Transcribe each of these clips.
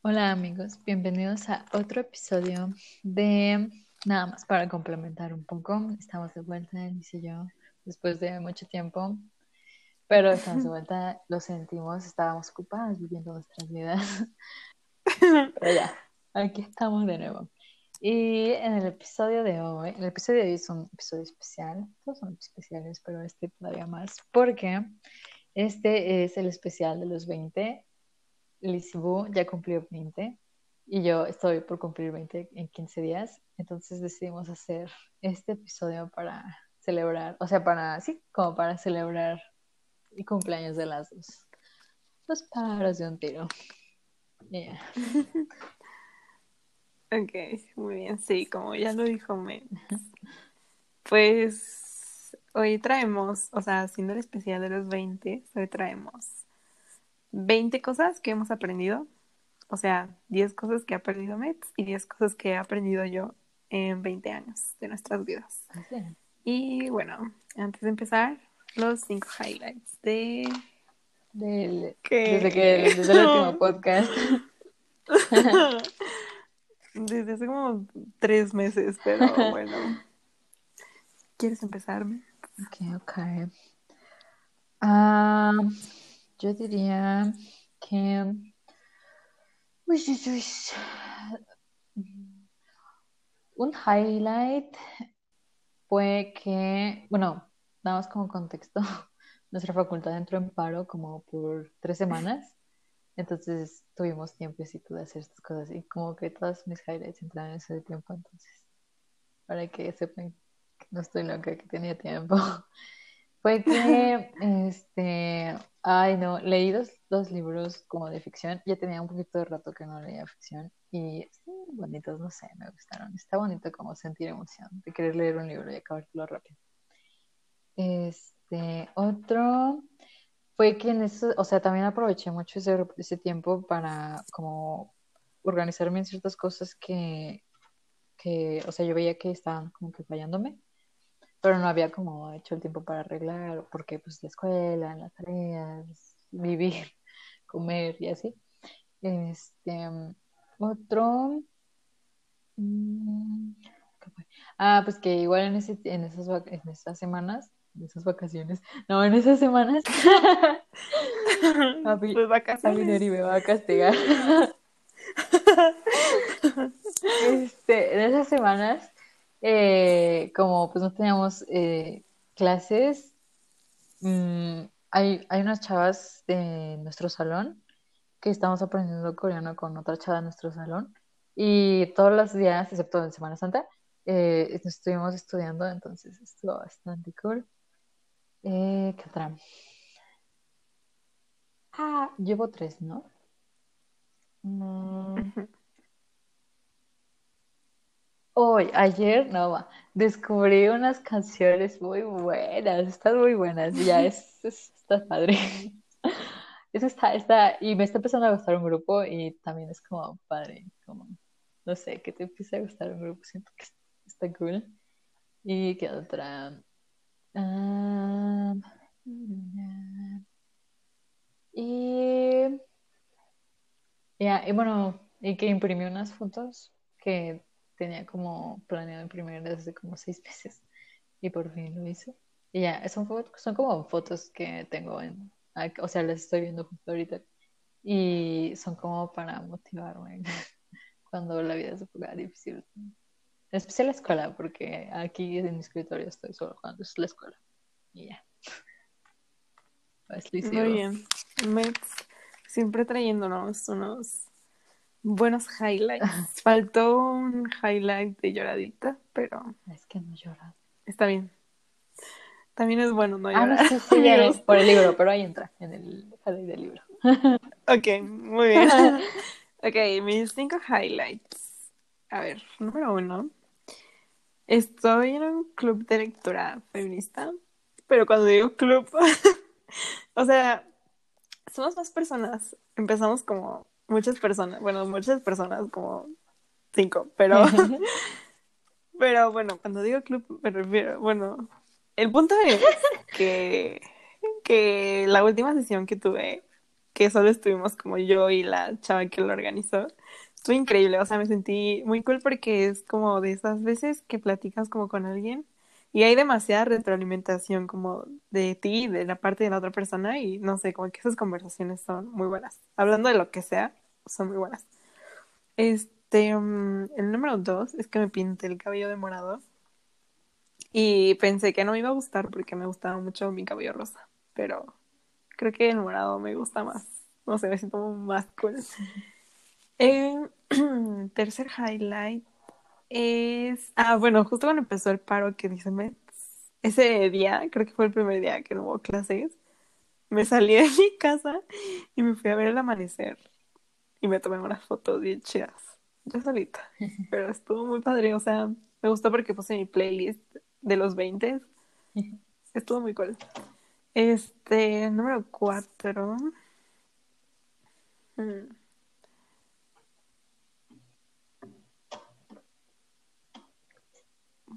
Hola amigos, bienvenidos a otro episodio de nada más para complementar un poco. Estamos de vuelta, dice yo, después de mucho tiempo, pero estamos de vuelta, lo sentimos, estábamos ocupados viviendo nuestras vidas. Pero ya, aquí estamos de nuevo. Y en el episodio de hoy, el episodio de hoy es un episodio especial, todos son especiales, pero este todavía más, porque este es el especial de los 20. Lisibu ya cumplió 20 y yo estoy por cumplir 20 en 15 días, entonces decidimos hacer este episodio para celebrar, o sea, para, sí, como para celebrar el cumpleaños de las dos. Los pájaros de un tiro. Yeah. Ok, muy bien, sí, como ya lo dijo me Pues hoy traemos, o sea, haciendo el especial de los 20, hoy traemos 20 cosas que hemos aprendido, o sea, 10 cosas que ha aprendido Mets y 10 cosas que he aprendido yo en 20 años de nuestras vidas. Y bueno, antes de empezar, los 5 highlights de... Del, Desde que desde el último podcast. Desde hace como tres meses, pero bueno. ¿Quieres empezarme? Ok, ok. Ah, yo diría que. Uy, uy, uy. Un highlight fue que, bueno, damos como contexto, nuestra facultad entró en paro como por tres semanas entonces tuvimos tiempecito de hacer estas cosas y como que todas mis highlights entraron en ese tiempo, entonces, para que sepan que no estoy loca, que tenía tiempo. Fue que, este, ay no, leí dos, dos, libros como de ficción, ya tenía un poquito de rato que no leía ficción y están bonitos, no sé, me gustaron. Está bonito como sentir emoción de querer leer un libro y acabártelo rápido. Este, otro fue que en eso, o sea, también aproveché mucho ese, tiempo para como organizarme en ciertas cosas que, que, o sea, yo veía que estaban como que fallándome, pero no había como hecho el tiempo para arreglar, porque pues la escuela, las tareas, vivir, comer y así. Este, otro... Mm, ah, pues que igual en, ese, en, esas, en esas semanas en esas vacaciones. No, en esas semanas. papi, pues vacaciones. me va a castigar. este, en esas semanas, eh, como pues no teníamos eh, clases, mmm, hay, hay unas chavas de nuestro salón que estamos aprendiendo coreano con otra chava de nuestro salón. Y todos los días, excepto en Semana Santa, eh, estuvimos estudiando, entonces estuvo bastante cool. Eh, ¿Qué otra? Ah, llevo tres, ¿no? Mm. Hoy, ayer, no, descubrí unas canciones muy buenas, están muy buenas, ya es, está padre. Eso está, está, y me está empezando a gustar un grupo y también es como padre, como, no sé, que te empieza a gustar un grupo, siento que está cool. ¿Y qué otra? Ah, y, y bueno, y que imprimí unas fotos que tenía como planeado imprimir desde como seis meses y por fin lo hice. Y ya, son, son como fotos que tengo en, o sea, las estoy viendo justo ahorita y son como para motivarme cuando la vida se ponga difícil. En especial la escuela, porque aquí en mi escritorio estoy solo cuando es la escuela. Y ya. Pues, Muy bien. Mets, siempre trayéndonos unos buenos highlights. Faltó un highlight de lloradita, pero. Es que no llora. Está bien. También es bueno no llorar. Ah, no, sí, sí, ya por el libro, pero ahí entra, en el highlight del libro. ok, muy bien. ok, mis cinco highlights. A ver, número uno. Estoy en un club de lectura feminista, pero cuando digo club, o sea, somos más personas. Empezamos como muchas personas, bueno, muchas personas, como cinco, pero, pero bueno, cuando digo club me refiero, bueno, el punto es que, que la última sesión que tuve, que solo estuvimos como yo y la chava que lo organizó, estuvo increíble. O sea, me sentí muy cool porque es como de esas veces que platicas como con alguien y hay demasiada retroalimentación como de ti, de la parte de la otra persona y no sé, como que esas conversaciones son muy buenas. Hablando de lo que sea, son muy buenas. Este, mm, el número dos es que me pinté el cabello de morado y pensé que no me iba a gustar porque me gustaba mucho mi cabello rosa, pero creo que el morado me gusta más. No sé, me siento más cool. Eh, tercer highlight es. Ah, bueno, justo cuando empezó el paro que dice Mets, ese día, creo que fue el primer día que no hubo clases, me salí de mi casa y me fui a ver el amanecer. Y me tomé unas fotos bien chidas. Yo solita. Pero estuvo muy padre. O sea, me gustó porque puse mi playlist de los 20. Estuvo muy cool. Este, número 4.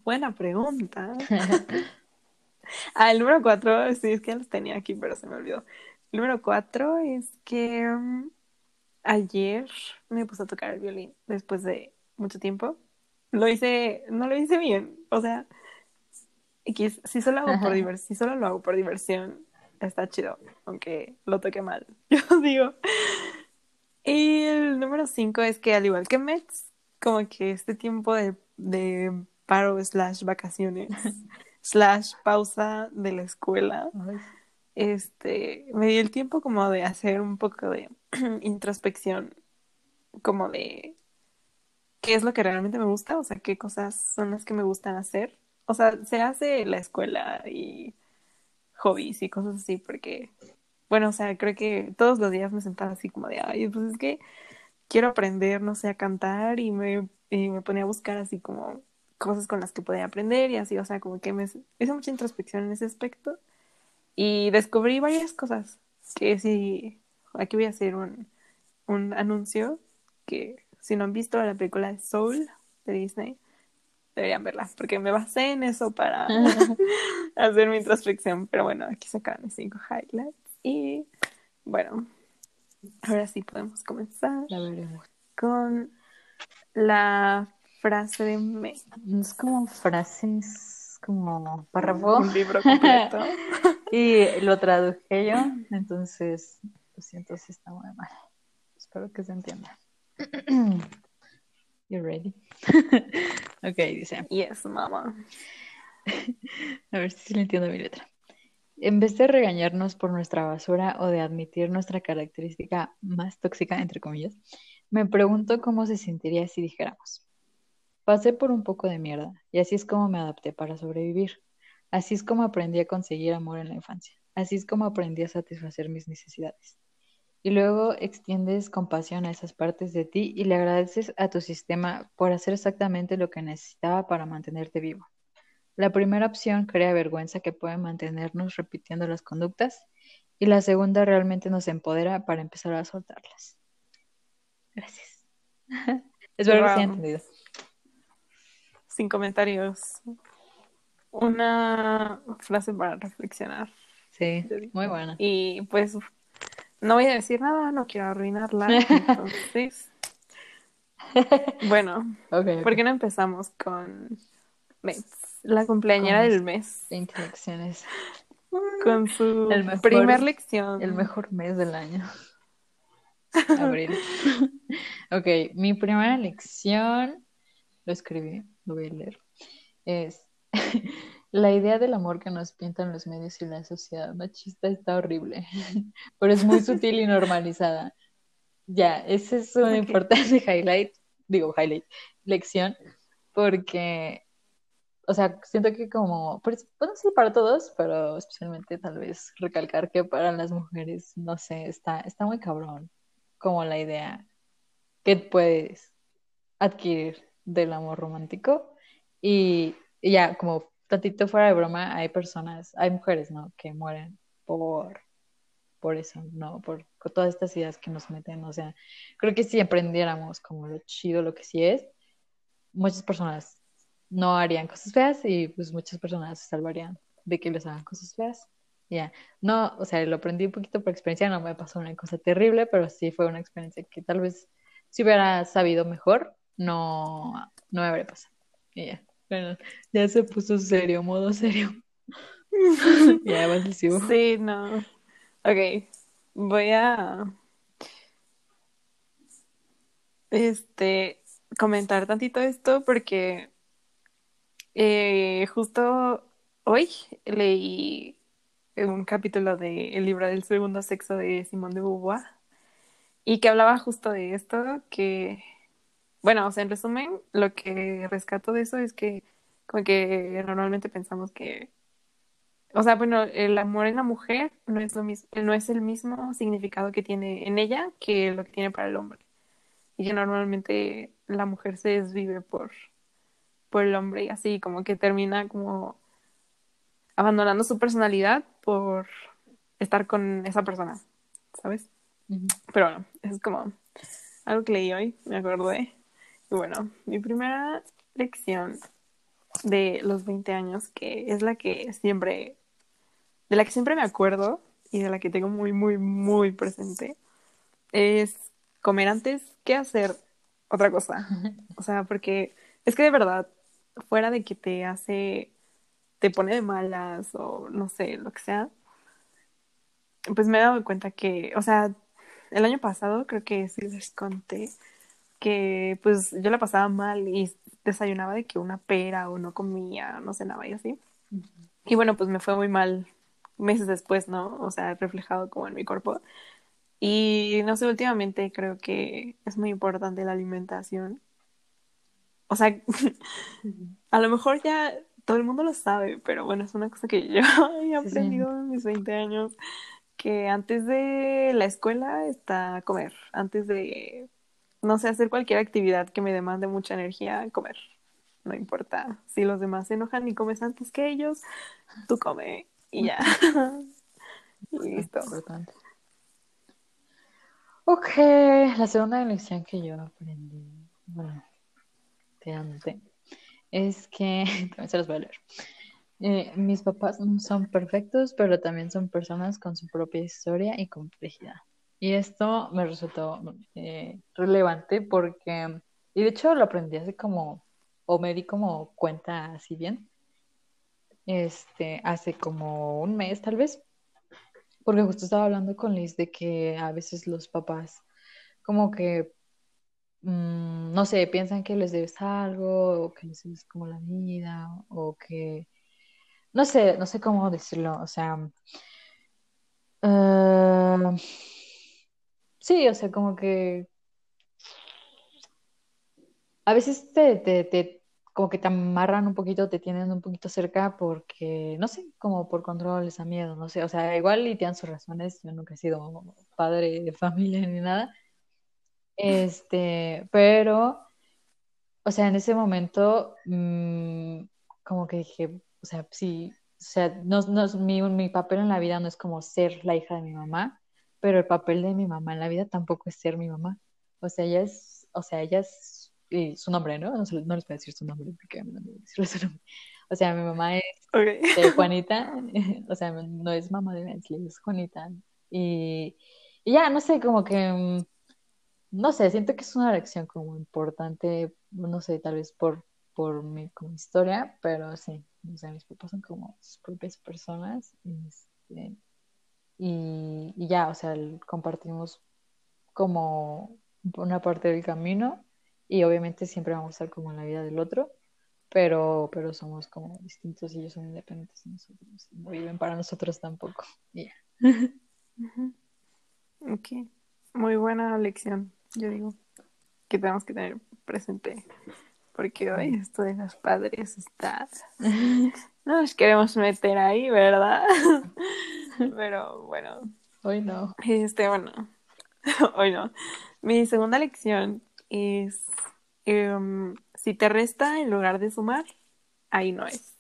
Buena pregunta. ah, el número cuatro, sí, es que los tenía aquí, pero se me olvidó. El número cuatro es que mm, ayer me puse a tocar el violín después de mucho tiempo. Lo hice, no lo hice bien, o sea, si solo, hago por diversión, si solo lo hago por diversión, está chido, aunque lo toque mal, yo digo. Y el número cinco es que al igual que Mets, como que este tiempo de, de paro slash vacaciones slash pausa de la escuela. Este, me di el tiempo como de hacer un poco de introspección, como de qué es lo que realmente me gusta, o sea, qué cosas son las que me gustan hacer. O sea, se hace la escuela y hobbies y cosas así, porque, bueno, o sea, creo que todos los días me sentaba así como de, ay, pues es que quiero aprender, no sé, a cantar y me, y me ponía a buscar así como cosas con las que podía aprender y así, o sea, como que me hice mucha introspección en ese aspecto y descubrí varias cosas que sí, aquí voy a hacer un, un anuncio que si no han visto la película de Soul de Disney, deberían verla, porque me basé en eso para hacer mi introspección, pero bueno, aquí sacaron mis cinco highlights y bueno, ahora sí podemos comenzar con la frase de mes. Es como frases, como párrafo. Un libro completo. y lo traduje yo, entonces lo siento si está muy mal. Espero que se entienda. You ready? ok, dice. Yes, mama. A ver si le entiendo mi letra. En vez de regañarnos por nuestra basura o de admitir nuestra característica más tóxica, entre comillas, me pregunto cómo se sentiría si dijéramos, Pasé por un poco de mierda, y así es como me adapté para sobrevivir. Así es como aprendí a conseguir amor en la infancia. Así es como aprendí a satisfacer mis necesidades. Y luego extiendes compasión a esas partes de ti y le agradeces a tu sistema por hacer exactamente lo que necesitaba para mantenerte vivo. La primera opción crea vergüenza que puede mantenernos repitiendo las conductas y la segunda realmente nos empodera para empezar a soltarlas. Gracias. Espero que se haya entendido sin comentarios. Una frase para reflexionar. Sí, muy buena. Y pues no voy a decir nada, no quiero arruinarla. Entonces, bueno, ¿por qué no empezamos con la cumpleañera del mes? 20 lecciones. Con su primer lección. El mejor mes del año. Abril. ok, mi primera lección, lo escribí lo voy a leer, es la idea del amor que nos pintan los medios y la sociedad machista está horrible, pero es muy sutil y normalizada. Ya, ese es un importante highlight, digo highlight, lección, porque, o sea, siento que como, puede ser para todos, pero especialmente tal vez recalcar que para las mujeres, no sé, está, está muy cabrón como la idea que puedes adquirir del amor romántico. Y, ya, como tantito fuera de broma, hay personas, hay mujeres, ¿no? Que mueren por, por eso, ¿no? Por, todas estas ideas que nos meten. O sea, creo que si aprendiéramos como lo chido, lo que sí es, muchas personas no harían cosas feas y pues muchas personas se salvarían de que les hagan cosas feas. Ya, no, o sea, lo aprendí un poquito por experiencia, no me pasó una cosa terrible, pero sí fue una experiencia que tal vez si hubiera sabido mejor, no, no me habría pasado. Y ya, bueno, ya se puso serio, modo serio. ya, evasivo. Sí, no. Ok, voy a este comentar tantito esto porque eh, justo hoy leí un capítulo del el libro del segundo sexo de Simón de Beauvoir y que hablaba justo de esto, que, bueno, o sea, en resumen, lo que rescato de eso es que como que normalmente pensamos que, o sea, bueno, el amor en la mujer no es lo mismo, no es el mismo significado que tiene en ella que lo que tiene para el hombre. Y que normalmente la mujer se desvive por, por el hombre y así como que termina como abandonando su personalidad por estar con esa persona, ¿sabes? Pero bueno, es como algo que leí hoy, me acordé. Y bueno, mi primera lección de los 20 años, que es la que siempre, de la que siempre me acuerdo y de la que tengo muy, muy, muy presente, es comer antes que hacer otra cosa. O sea, porque es que de verdad, fuera de que te hace, te pone de malas o no sé, lo que sea, pues me he dado cuenta que, o sea, el año pasado creo que sí les conté que pues yo la pasaba mal y desayunaba de que una pera o no comía, no cenaba y así. Y bueno, pues me fue muy mal meses después, ¿no? O sea, reflejado como en mi cuerpo. Y no sé, últimamente creo que es muy importante la alimentación. O sea, a lo mejor ya todo el mundo lo sabe, pero bueno, es una cosa que yo he aprendido en mis 20 años que antes de la escuela está comer, antes de, no sé, hacer cualquier actividad que me demande mucha energía, comer. No importa si los demás se enojan y comes antes que ellos, tú come y ya. Listo. Ok, la segunda lección que yo aprendí, bueno, te es que, también se los voy a leer. Eh, mis papás no son perfectos, pero también son personas con su propia historia y complejidad. Y esto me resultó eh, relevante porque, y de hecho lo aprendí hace como, o me di como cuenta así bien, este, hace como un mes tal vez, porque justo estaba hablando con Liz de que a veces los papás como que, mm, no sé, piensan que les debes algo, o que les debes como la vida, o que no sé, no sé cómo decirlo, o sea, eh, sí, o sea, como que a veces te, te, como que te amarran un poquito, te tienen un poquito cerca porque, no sé, como por control, les da miedo, no sé, o sea, igual y tienen sus razones, yo nunca he sido padre de familia ni nada, este, pero, o sea, en ese momento, mm, como que dije, o sea, sí, o sea, no, no, mi, mi papel en la vida no es como ser la hija de mi mamá, pero el papel de mi mamá en la vida tampoco es ser mi mamá. O sea, ella es, o sea, ella es, y su nombre, ¿no? No, les voy a decir su nombre porque no voy a decir su nombre. O sea, mi mamá es de Juanita, o sea, no es mamá de Bensley, es Juanita. Y, y ya, no sé, como que, mm, no sé, siento que es una lección como importante, no sé, tal vez por, por mi como historia, pero sí, o sea, mis papás son como sus propias personas este, y, y, ya, o sea, compartimos como una parte del camino y obviamente siempre vamos a estar como en la vida del otro, pero, pero somos como distintos y ellos son independientes de nosotros, no viven para nosotros tampoco. ya. Ok, muy buena lección, yo digo, que tenemos que tener presente porque hoy esto de los padres está... No nos queremos meter ahí, ¿verdad? Pero bueno. Hoy no. Este, bueno. Hoy no. Mi segunda lección es, em, si te resta en lugar de sumar, ahí no es.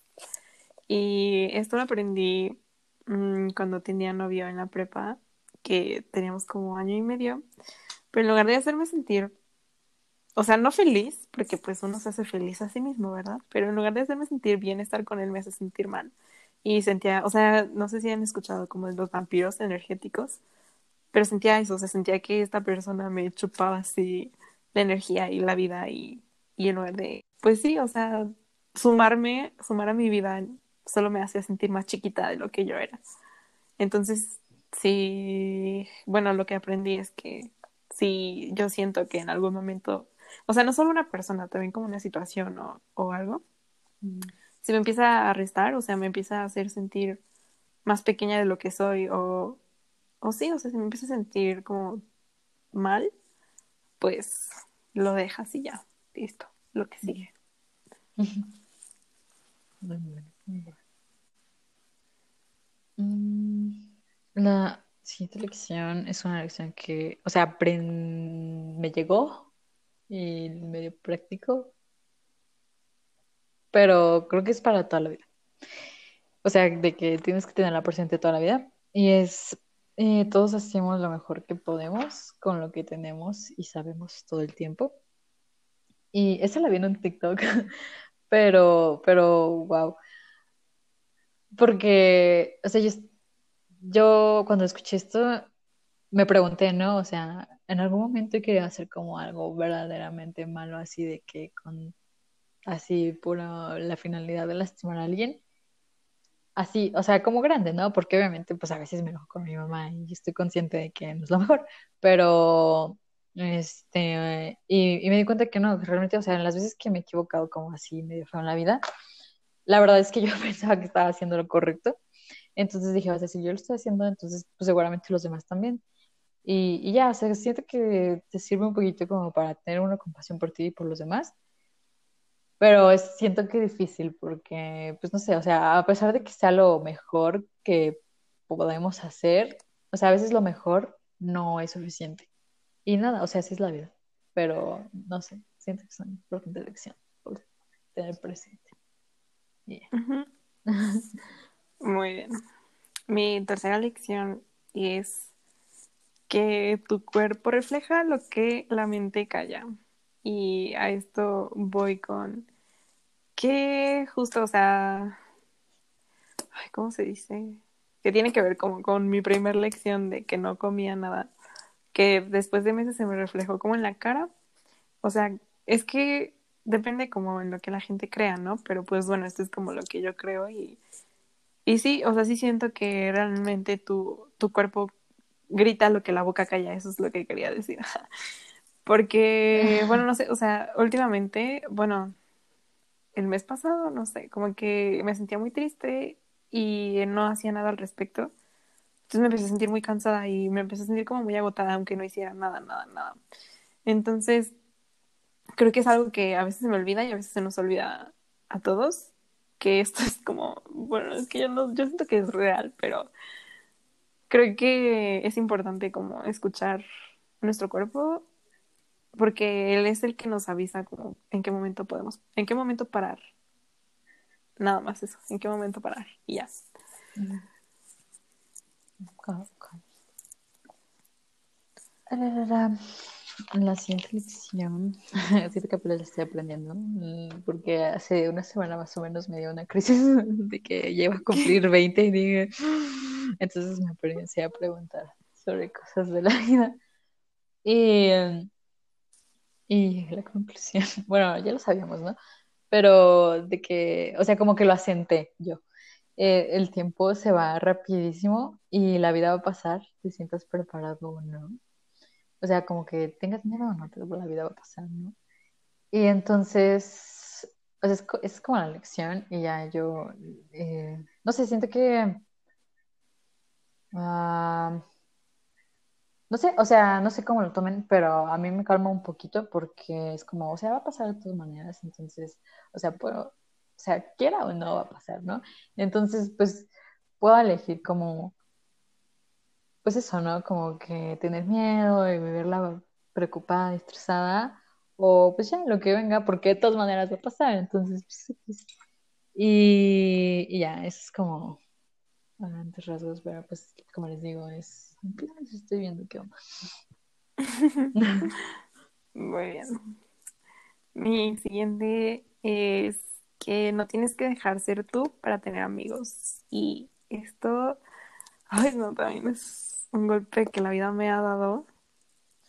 Y esto lo aprendí mm, cuando tenía novio en la prepa, que teníamos como año y medio. Pero en lugar de hacerme sentir o sea, no feliz, porque pues uno se hace feliz a sí mismo, ¿verdad? Pero en lugar de hacerme sentir bien estar con él, me hace sentir mal. Y sentía, o sea, no sé si han escuchado como los vampiros energéticos, pero sentía eso, o sea, sentía que esta persona me chupaba así la energía y la vida y, y en lugar de, pues sí, o sea, sumarme, sumar a mi vida solo me hacía sentir más chiquita de lo que yo era. Entonces, sí, bueno, lo que aprendí es que sí, yo siento que en algún momento, o sea, no solo una persona, también como una situación o, o algo, mm. Si me empieza a restar, o sea, me empieza a hacer sentir más pequeña de lo que soy o, o sí, o sea, si me empieza a sentir como mal, pues lo dejas y ya, listo, lo que sigue. La siguiente lección es una lección que, o sea, me llegó y medio práctico, pero creo que es para toda la vida. O sea, de que tienes que tenerla presente toda la vida. Y es, eh, todos hacemos lo mejor que podemos con lo que tenemos y sabemos todo el tiempo. Y esa la vi en TikTok, pero, pero, wow. Porque, o sea, yo, yo cuando escuché esto me pregunté, ¿no? O sea, en algún momento quería hacer como algo verdaderamente malo, así de que con, así, por la finalidad de lastimar a alguien. Así, o sea, como grande, ¿no? Porque obviamente, pues a veces me enojo con mi mamá y estoy consciente de que no es lo mejor, pero este, y, me di cuenta que no, realmente, o sea, en las veces que me he equivocado como así medio feo en la vida, la verdad es que yo pensaba que estaba haciendo lo correcto. Entonces dije, o sea, si yo lo estoy haciendo, entonces pues seguramente los demás también. Y, y ya, o sea, siento que te sirve un poquito como para tener una compasión por ti y por los demás. Pero es, siento que es difícil porque, pues no sé, o sea, a pesar de que sea lo mejor que podemos hacer, o sea, a veces lo mejor no es suficiente. Y nada, o sea, así es la vida. Pero no sé, siento que es una importante lección por tener presente. Muy bien. Mi tercera lección es que tu cuerpo refleja lo que la mente calla. Y a esto voy con que justo, o sea, ¿cómo se dice? Que tiene que ver como con mi primer lección de que no comía nada que después de meses se me reflejó como en la cara. O sea, es que depende como en lo que la gente crea, ¿no? Pero pues bueno, esto es como lo que yo creo y, y sí, o sea, sí siento que realmente tu, tu cuerpo grita lo que la boca calla, eso es lo que quería decir. Porque, bueno, no sé, o sea, últimamente, bueno, el mes pasado, no sé, como que me sentía muy triste y no hacía nada al respecto. Entonces me empecé a sentir muy cansada y me empecé a sentir como muy agotada, aunque no hiciera nada, nada, nada. Entonces, creo que es algo que a veces se me olvida y a veces se nos olvida a todos, que esto es como, bueno, es que yo no, yo siento que es real, pero creo que es importante como escuchar nuestro cuerpo porque él es el que nos avisa como en qué momento podemos, en qué momento parar. Nada más eso, en qué momento parar y ya. La siguiente lección, siento que la estoy aprendiendo, mm, porque hace una semana más o menos me dio una crisis de que llevo a cumplir 20 y dije, entonces me empecé a preguntar sobre cosas de la vida. Y, y la conclusión, bueno, ya lo sabíamos, ¿no? Pero de que, o sea, como que lo asenté yo. Eh, el tiempo se va rapidísimo y la vida va a pasar, te sientas preparado o no. O sea, como que tengas miedo o no, pero la vida va a pasar, ¿no? Y entonces, sea, es, como la lección y ya yo, eh, no sé, siento que, ah, no sé, o sea, no sé cómo lo tomen, pero a mí me calma un poquito porque es como, o sea, va a pasar de todas maneras, entonces, o sea, puedo o sea, quiera o no va a pasar, ¿no? Entonces, pues puedo elegir como, pues eso, ¿no? Como que tener miedo y vivirla preocupada, estresada, o pues ya lo que venga, porque de todas maneras va a pasar, entonces, pues, pues y, y, ya, eso es como a grandes rasgos, pero pues como les digo, es, estoy viendo qué onda. Muy bien. Mi siguiente es que no tienes que dejar ser tú para tener amigos. Y esto, ay, no, también es un golpe que la vida me ha dado.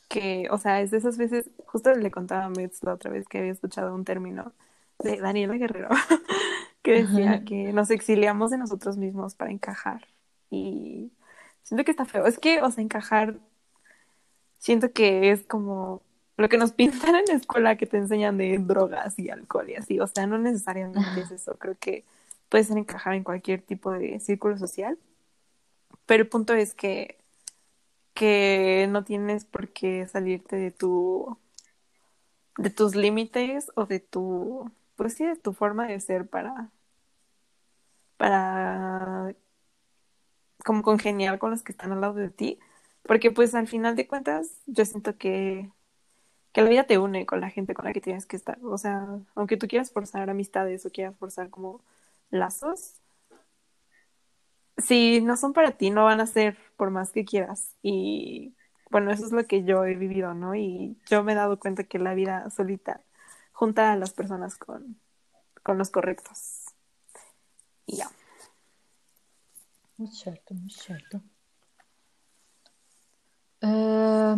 Que, o sea, es de esas veces, justo le contaba a Metz la otra vez que había escuchado un término de Daniela Guerrero, que decía que nos exiliamos de nosotros mismos para encajar. Y siento que está feo. Es que, o sea, encajar, siento que es como lo que nos pintan en la escuela que te enseñan de drogas y alcohol y así, o sea, no necesariamente es eso, creo que puedes encajar en cualquier tipo de círculo social, pero el punto es que, que no tienes por qué salirte de tu, de tus límites o de tu, pues sí, de tu forma de ser para, para como congeniar con los que están al lado de ti, porque pues al final de cuentas yo siento que que la vida te une con la gente con la que tienes que estar. O sea, aunque tú quieras forzar amistades o quieras forzar como lazos, si no son para ti, no van a ser por más que quieras. Y bueno, eso es lo que yo he vivido, ¿no? Y yo me he dado cuenta que la vida solita junta a las personas con, con los correctos. Y ya. Muy cierto, muy cierto. Eh,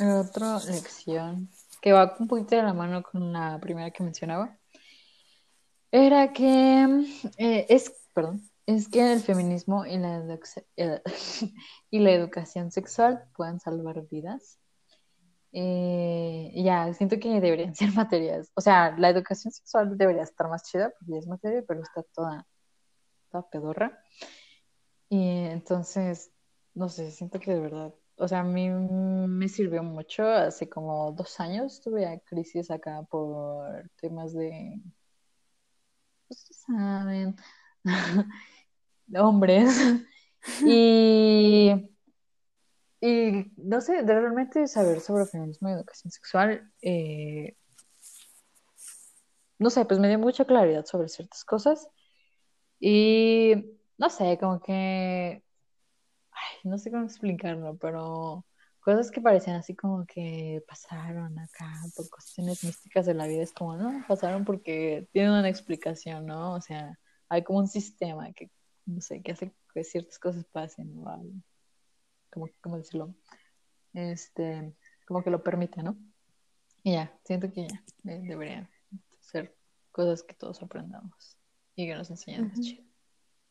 otra lección que va un poquito de la mano con la primera que mencionaba era que eh, es, perdón, es que el feminismo y la, eh, la educación sexual puedan salvar vidas. Eh, ya, siento que deberían ser materias. O sea, la educación sexual debería estar más chida porque es materia, pero está toda, toda pedorra. Y entonces, no sé, siento que de verdad o sea, a mí me sirvió mucho. Hace como dos años tuve crisis acá por temas de, pues saben, hombres. Y, y no sé, de realmente saber sobre feminismo y educación sexual, eh, no sé, pues me dio mucha claridad sobre ciertas cosas. Y no sé, como que no sé cómo explicarlo, pero cosas que parecían así como que pasaron acá por cuestiones místicas de la vida, es como, no, pasaron porque tienen una explicación, ¿no? O sea, hay como un sistema que, no sé, que hace que ciertas cosas pasen, ¿no? Como, ¿cómo decirlo? Este, como que lo permite, ¿no? Y ya, siento que ya deberían ser cosas que todos aprendamos y que nos enseñan Y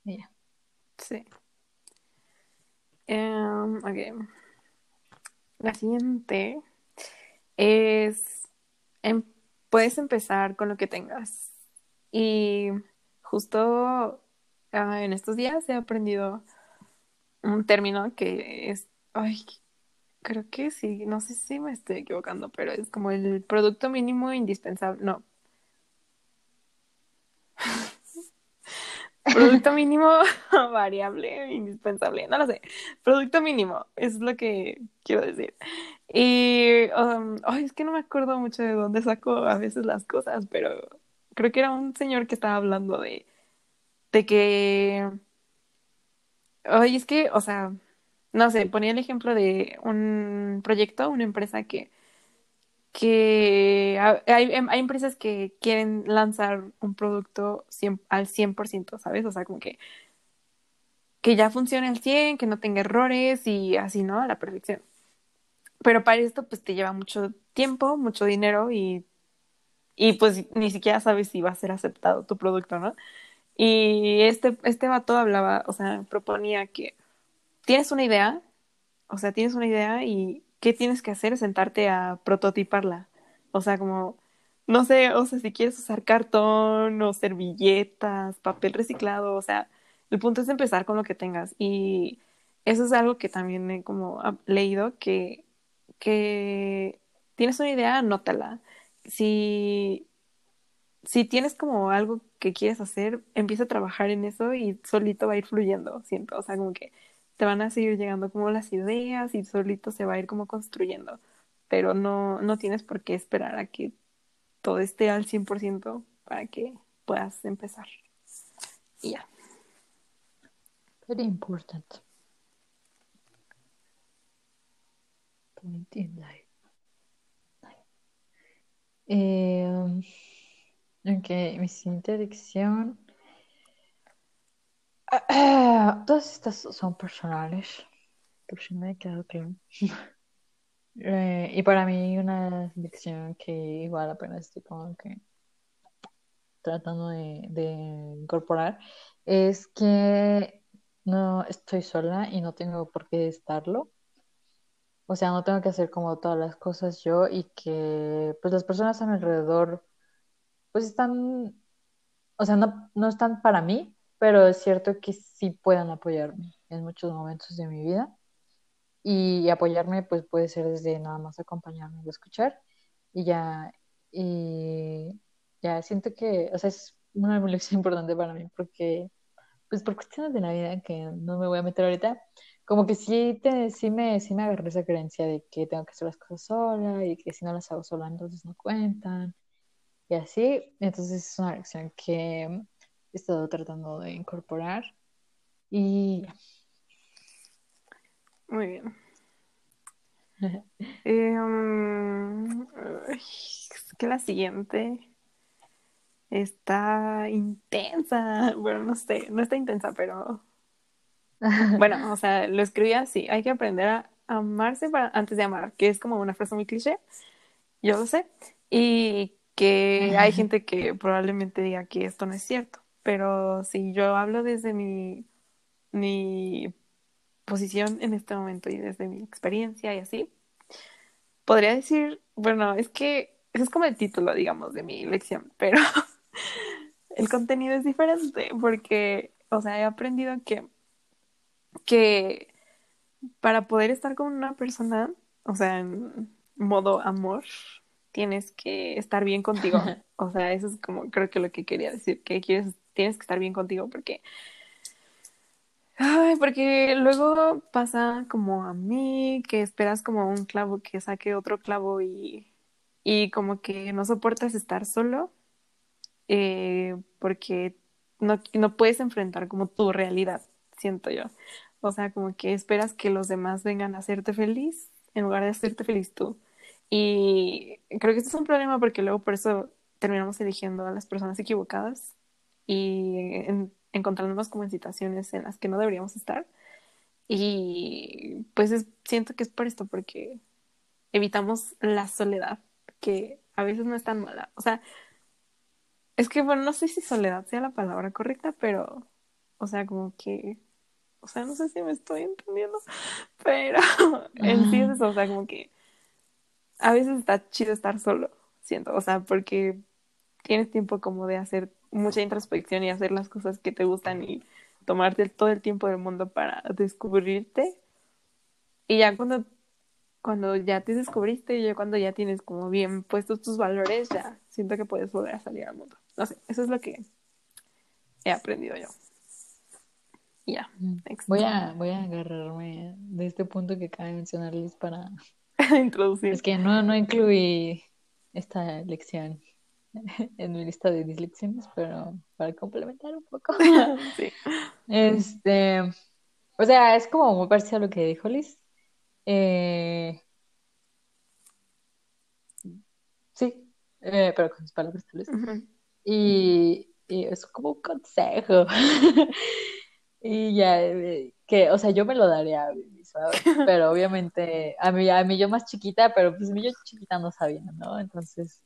ya. Sí. Um, ok. La siguiente es, em, puedes empezar con lo que tengas. Y justo ah, en estos días he aprendido un término que es, ay, creo que sí, no sé si me estoy equivocando, pero es como el producto mínimo indispensable, no, Producto mínimo variable, indispensable, no lo sé. Producto mínimo, es lo que quiero decir. Y um, es que no me acuerdo mucho de dónde saco a veces las cosas, pero creo que era un señor que estaba hablando de, de que, ay, es que, o sea, no sé, ponía el ejemplo de un proyecto, una empresa que que hay, em, hay, empresas que quieren lanzar un producto al 100%, ¿sabes? O sea, como que, que ya funcione al 100, que no tenga errores y así, ¿no? A la perfección. Pero para esto, pues te lleva mucho tiempo, mucho dinero y, y pues ni siquiera sabes si va a ser aceptado tu producto, ¿no? Y este, este vato hablaba, o sea, proponía que tienes una idea, o sea, tienes una idea y ¿qué tienes que hacer? Sentarte a prototiparla. O sea, como, no sé, o sea, si quieres usar cartón o servilletas, papel reciclado, o sea, el punto es empezar con lo que tengas. Y eso es algo que también he como leído, que, que tienes una idea, anótala. Si, si tienes como algo que quieres hacer, empieza a trabajar en eso y solito va a ir fluyendo, siento. O sea, como que te van a seguir llegando como las ideas y solito se va a ir como construyendo, pero no, no tienes por qué esperar a que todo esté al 100% para que puedas empezar. Y ya. Very important. Point in life. Eh, Ok, mi siguiente elección. Todas estas son personales, por si me ha quedado claro. Eh, y para mí una lección que igual apenas estoy como que tratando de, de incorporar es que no estoy sola y no tengo por qué estarlo. O sea, no tengo que hacer como todas las cosas yo y que pues las personas a mi alrededor pues están, o sea, no, no están para mí, pero es cierto que sí puedan apoyarme en muchos momentos de mi vida. Y apoyarme pues puede ser desde nada más acompañarme o escuchar y ya, y ya siento que, o sea, es una lección importante para mí porque pues por cuestiones de la vida que no me voy a meter ahorita, como que sí, te, sí, me, sí me agarré esa creencia de que tengo que hacer las cosas sola y que si no las hago sola entonces no cuentan y así. Entonces es una lección que he estado tratando de incorporar y Muy bien. Eh, um, es que la siguiente está intensa. Bueno, no sé, no está intensa, pero bueno, o sea, lo escribí así. Hay que aprender a amarse para, antes de amar, que es como una frase muy cliché. Yo lo sé. Y que hay gente que probablemente diga que esto no es cierto. Pero si yo hablo desde mi, mi posición en este momento y desde mi experiencia y así, podría decir, bueno, es que es como el título, digamos, de mi lección, pero el contenido es diferente porque, o sea, he aprendido que, que para poder estar con una persona, o sea, en modo amor, tienes que estar bien contigo. O sea, eso es como creo que lo que quería decir, que quieres, tienes que estar bien contigo porque porque luego pasa como a mí, que esperas como un clavo que saque otro clavo y, y como que no soportas estar solo, eh, porque no, no puedes enfrentar como tu realidad, siento yo. O sea, como que esperas que los demás vengan a hacerte feliz en lugar de hacerte feliz tú. Y creo que este es un problema porque luego por eso terminamos eligiendo a las personas equivocadas y en, encontrándonos como en situaciones en las que no deberíamos estar. Y pues siento que es por esto, porque evitamos la soledad, que a veces no es tan mala. O sea, es que, bueno, no sé si soledad sea la palabra correcta, pero, o sea, como que, o sea, no sé si me estoy entendiendo, pero en sí es eso, o sea, como que a veces está chido estar solo, siento, o sea, porque tienes tiempo como de hacer mucha introspección y hacer las cosas que te gustan y tomarte todo el tiempo del mundo para descubrirte. Y ya cuando, cuando ya te descubriste, y ya cuando ya tienes como bien puestos tus valores, ya siento que puedes volver a salir al mundo. No sé, eso es lo que he aprendido yo. Ya. Voy a, voy a agarrarme de este punto que acaba de mencionarles para introducir. Es que no, no incluí esta lección en mi lista de dislecciones, pero para complementar un poco. sí. Este, o sea, es como muy parecido a lo que dijo Liz. Eh, sí, eh, pero con sus palabras tal vez. y, y, es como un consejo. y ya, eh, que, o sea, yo me lo daría a mí, ¿sabes? Pero obviamente, a mí, a mí yo más chiquita, pero pues mi yo chiquita no sabía, ¿no? Entonces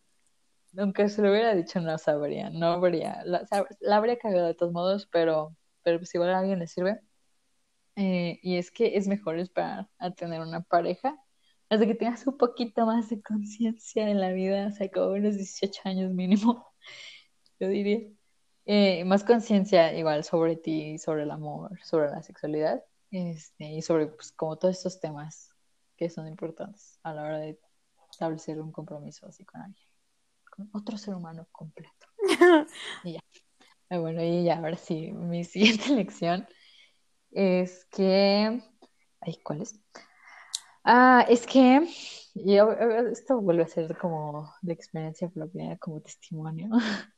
aunque se lo hubiera dicho, no sabría, no habría, la, habría cagado de todos modos, pero, pero pues igual a alguien le sirve. Eh, y es que es mejor esperar a tener una pareja hasta que tengas un poquito más de conciencia en la vida, o sea, como unos 18 años mínimo, yo diría. Eh, más conciencia igual sobre ti, sobre el amor, sobre la sexualidad, este, y sobre pues, como todos estos temas que son importantes a la hora de establecer un compromiso así con alguien otro ser humano completo. y ya. Ah, bueno, y ya, ahora sí, mi siguiente lección es que. Ay, ¿cuál es? Ah, es que. esto vuelve a ser como de experiencia propia, como testimonio.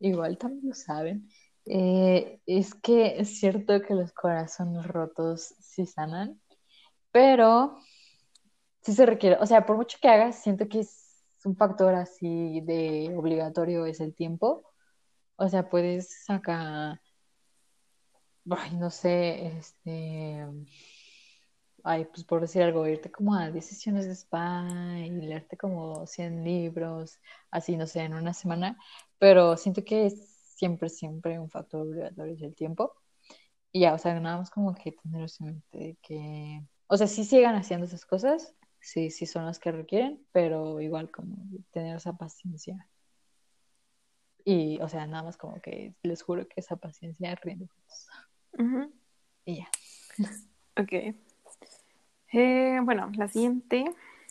Igual también lo saben. Eh, es que es cierto que los corazones rotos sí sanan, pero sí se requiere, o sea, por mucho que hagas, siento que un factor así de obligatorio es el tiempo. O sea, puedes sacar, ay, no sé, este, ay, pues por decir algo, irte como a 10 sesiones de spa y leerte como 100 libros, así, no sé, en una semana, pero siento que es siempre, siempre un factor obligatorio es el tiempo. Y ya, o sea, nada más como que tener en que, o sea, sí sigan haciendo esas cosas, sí, sí son las que requieren, pero igual como tener esa paciencia. Y, o sea, nada más como que les juro que esa paciencia rinde Y ya. Ok. Eh, bueno, la siguiente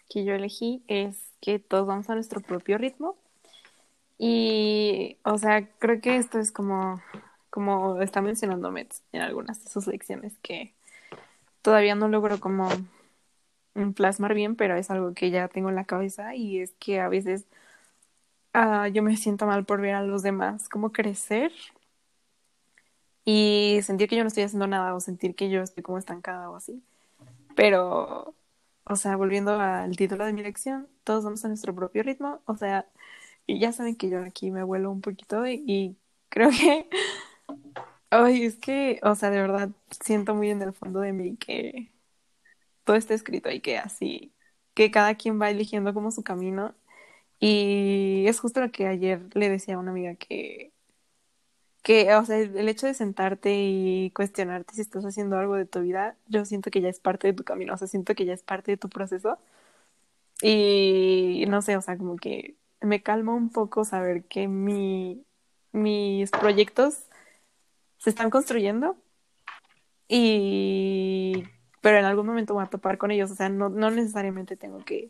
que yo elegí es que todos vamos a nuestro propio ritmo. Y, o sea, creo que esto es como, como está mencionando Metz en algunas de sus lecciones, que todavía no logro como plasmar bien, pero es algo que ya tengo en la cabeza y es que a veces uh, yo me siento mal por ver a los demás como crecer y sentir que yo no estoy haciendo nada o sentir que yo estoy como estancada o así. Pero, o sea, volviendo al título de mi lección, todos vamos a nuestro propio ritmo, o sea, y ya saben que yo aquí me vuelo un poquito y, y creo que, ay, es que, o sea, de verdad siento muy en el fondo de mí que todo está escrito y que así, que cada quien va eligiendo como su camino. Y es justo lo que ayer le decía a una amiga que, que, o sea, el hecho de sentarte y cuestionarte si estás haciendo algo de tu vida, yo siento que ya es parte de tu camino, o sea, siento que ya es parte de tu proceso. Y no sé, o sea, como que me calma un poco saber que mi, mis proyectos se están construyendo y pero en algún momento voy a topar con ellos, o sea, no, no necesariamente tengo que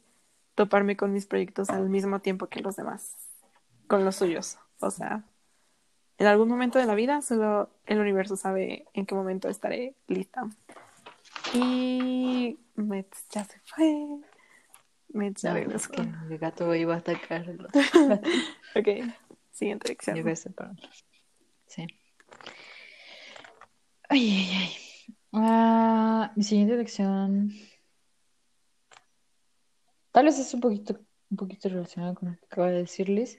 toparme con mis proyectos al mismo tiempo que los demás, con los suyos, o sea, en algún momento de la vida solo el universo sabe en qué momento estaré lista. Y Mets ya se fue. Mets ya regresó. que el gato iba a atacar. ok, siguiente lección. Sí. Ay, ay, ay. Ah, mi siguiente lección tal vez es un poquito, un poquito relacionado con lo que acabo de decirles.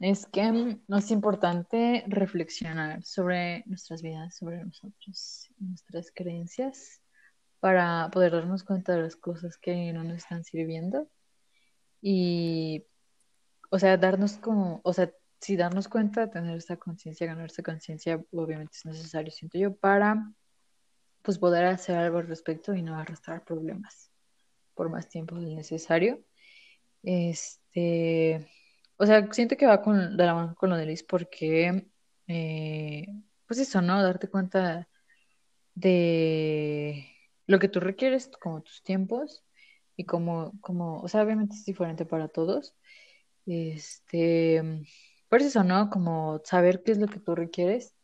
Es que mm, es importante reflexionar sobre nuestras vidas, sobre nosotros, nuestras creencias, para poder darnos cuenta de las cosas que no nos están sirviendo. Y, o sea, darnos como, o sea, si darnos cuenta, tener esta conciencia, ganar esta conciencia, obviamente es necesario, siento yo, para pues poder hacer algo al respecto y no arrastrar problemas por más tiempo del necesario. Este, o sea, siento que va con, de la mano con lo de Liz porque, eh, pues eso, ¿no? Darte cuenta de lo que tú requieres, como tus tiempos y como, como, o sea, obviamente es diferente para todos. Este, por eso, ¿no? Como saber qué es lo que tú requieres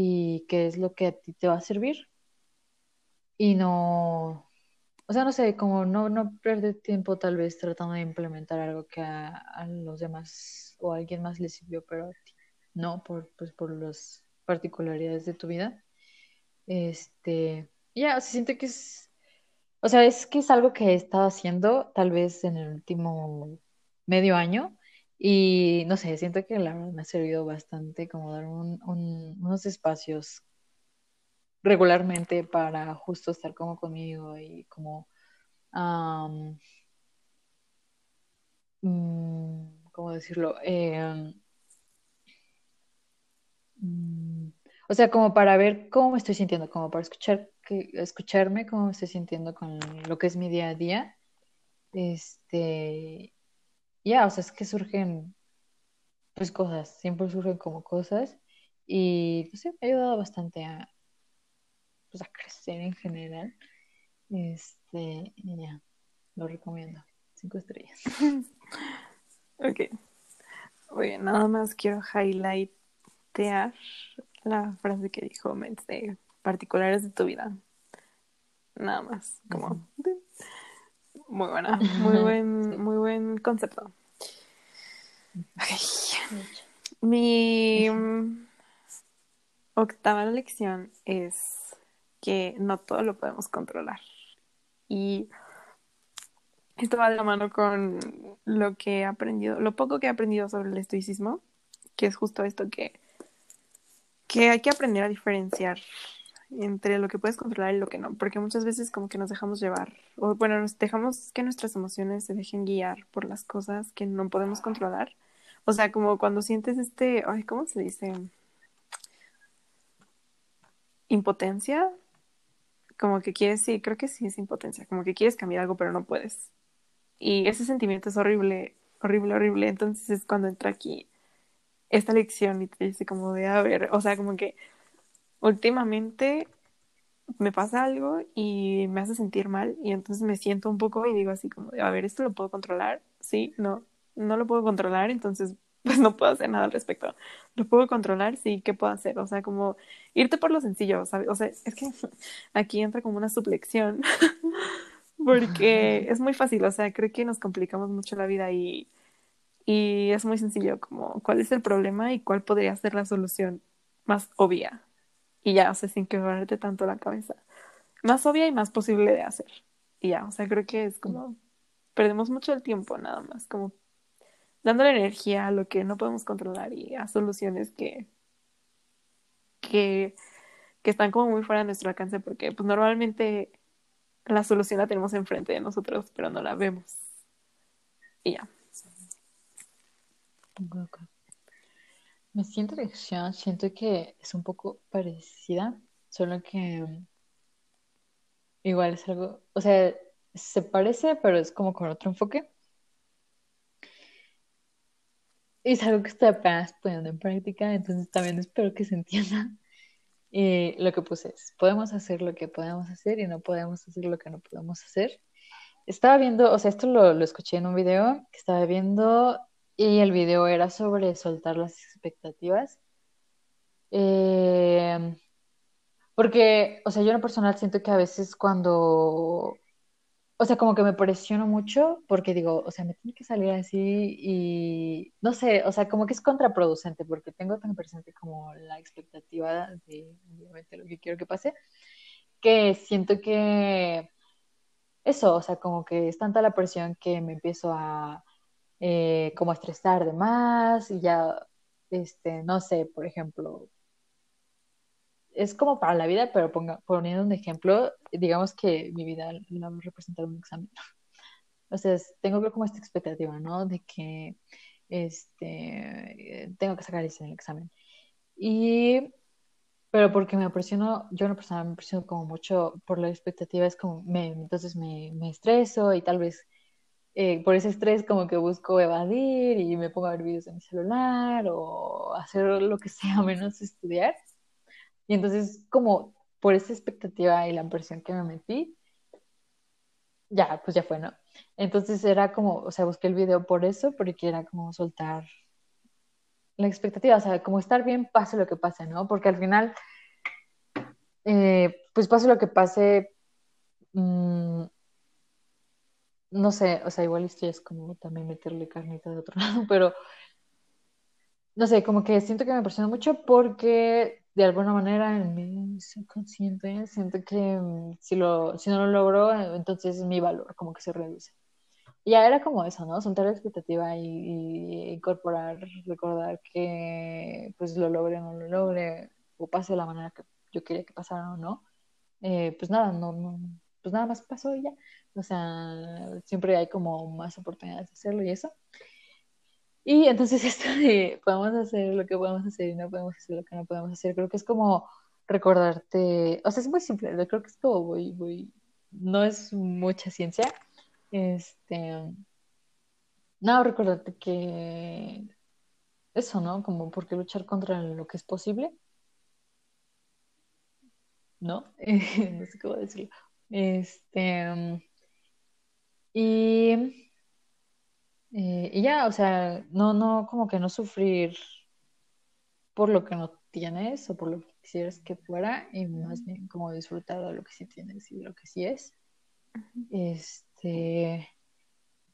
y qué es lo que a ti te va a servir. Y no, o sea, no sé, como no, no perder tiempo tal vez tratando de implementar algo que a, los demás o a alguien más le sirvió, pero a ti no, por, pues por las particularidades de tu vida. Este, ya, se siente que es, o sea, es que es algo que he estado haciendo tal vez en el último medio año y no sé, siento que la verdad me ha servido bastante como dar unos espacios regularmente para justo estar como conmigo y como, um, ¿cómo decirlo? Em, mm, o sea, como para ver cómo me estoy sintiendo, como para escuchar, que, escucharme cómo me estoy sintiendo con lo que es mi día a día. Este, ya, o sea, es que surgen pues cosas, siempre surgen como cosas y no sé, me ha ayudado bastante a, pues, a crecer en general. Este, ya, lo recomiendo. Cinco estrellas. ok. Oye, nada más quiero highlightear la frase que dijo Metz de particulares de tu vida. Nada más, como muy buena, muy buen, muy buen concepto. Mi octava lección es que no todo lo podemos controlar. Y esto va de la mano con lo que he aprendido, lo poco que he aprendido sobre el estoicismo, que es justo esto que, que hay que aprender a diferenciar entre lo que puedes controlar y lo que no, porque muchas veces como que nos dejamos llevar, o bueno, nos dejamos que nuestras emociones se dejen guiar por las cosas que no podemos controlar. O sea, como cuando sientes este, ay, ¿cómo se dice? Impotencia. Como que quieres, sí, creo que sí es impotencia, como que quieres cambiar algo pero no puedes. Y ese sentimiento es horrible, horrible, horrible. Entonces es cuando entra aquí esta lección y te dice como de, a ver, o sea, como que últimamente me pasa algo y me hace sentir mal y entonces me siento un poco y digo así como, a ver, ¿esto lo puedo controlar? Sí, no, no lo puedo controlar, entonces pues no puedo hacer nada al respecto. ¿Lo puedo controlar? Sí, ¿qué puedo hacer? O sea, como irte por lo sencillo, ¿sabes? O sea, es que aquí entra como una sublección, porque es muy fácil, o sea, creo que nos complicamos mucho la vida y, y es muy sencillo, como cuál es el problema y cuál podría ser la solución más obvia, y ya, o sea, sin quebrarte tanto la cabeza. Más obvia y más posible de hacer. Y ya, o sea, creo que es como, perdemos mucho el tiempo nada más, como dándole energía a lo que no podemos controlar y a soluciones que, que, que están como muy fuera de nuestro alcance, porque pues normalmente la solución la tenemos enfrente de nosotros, pero no la vemos. Y ya. Me siento lección, siento que es un poco parecida, solo que igual es algo, o sea, se parece, pero es como con otro enfoque. Y es algo que estoy apenas poniendo en práctica, entonces también espero que se entienda. Y lo que puse es, podemos hacer lo que podemos hacer y no podemos hacer lo que no podemos hacer. Estaba viendo, o sea, esto lo, lo escuché en un video que estaba viendo y el video era sobre soltar las expectativas. Eh, porque, o sea, yo en lo personal siento que a veces cuando, o sea, como que me presiono mucho porque digo, o sea, me tiene que salir así y no sé, o sea, como que es contraproducente porque tengo tan presente como la expectativa de obviamente lo que quiero que pase, que siento que eso, o sea, como que es tanta la presión que me empiezo a eh, como estresar de más y ya, este, no sé, por ejemplo, es como para la vida, pero ponga, poniendo un ejemplo, digamos que mi vida la va a representar un examen. O sea, tengo como esta expectativa, ¿no? De que este, tengo que sacar ese en el examen. Y, pero porque me presiono, yo no me presiono como mucho por la expectativa, es como, me, entonces me, me estreso y tal vez eh, por ese estrés como que busco evadir y me pongo a ver videos en mi celular o hacer lo que sea menos estudiar. Y entonces como por esa expectativa y la presión que me metí, ya, pues ya fue, ¿no? Entonces era como, o sea, busqué el video por eso, porque era como soltar la expectativa, o sea, como estar bien, pase lo que pase, ¿no? Porque al final, eh, pues pase lo que pase, mmm, no sé, o sea, igual esto es como también meterle carnita de otro lado, pero no sé, como que siento que me presiona mucho porque de alguna manera en mi subconsciente siento que mm, si, lo, si no lo logro, entonces mi valor como que se reduce. Ya era como eso, ¿no? Soltar la expectativa y, incorporar, recordar que pues lo logre o no lo logre, o pase de la manera que yo quería que pasara o no. Eh, pues nada, no, no, pues nada más pasó y ya. O sea, siempre hay como más oportunidades de hacerlo y eso. Y entonces esto de podemos hacer lo que podemos hacer y no podemos hacer lo que no podemos hacer, creo que es como recordarte, o sea, es muy simple, creo que es como muy, muy, no es mucha ciencia. Este, no, recordarte que eso, ¿no? Como por qué luchar contra lo que es posible. ¿No? no sé cómo decirlo. Este, y, eh, y ya, o sea, no, no, como que no sufrir por lo que no tienes o por lo que quisieras que fuera, y más bien como disfrutar de lo que sí tienes y de lo que sí es. Este,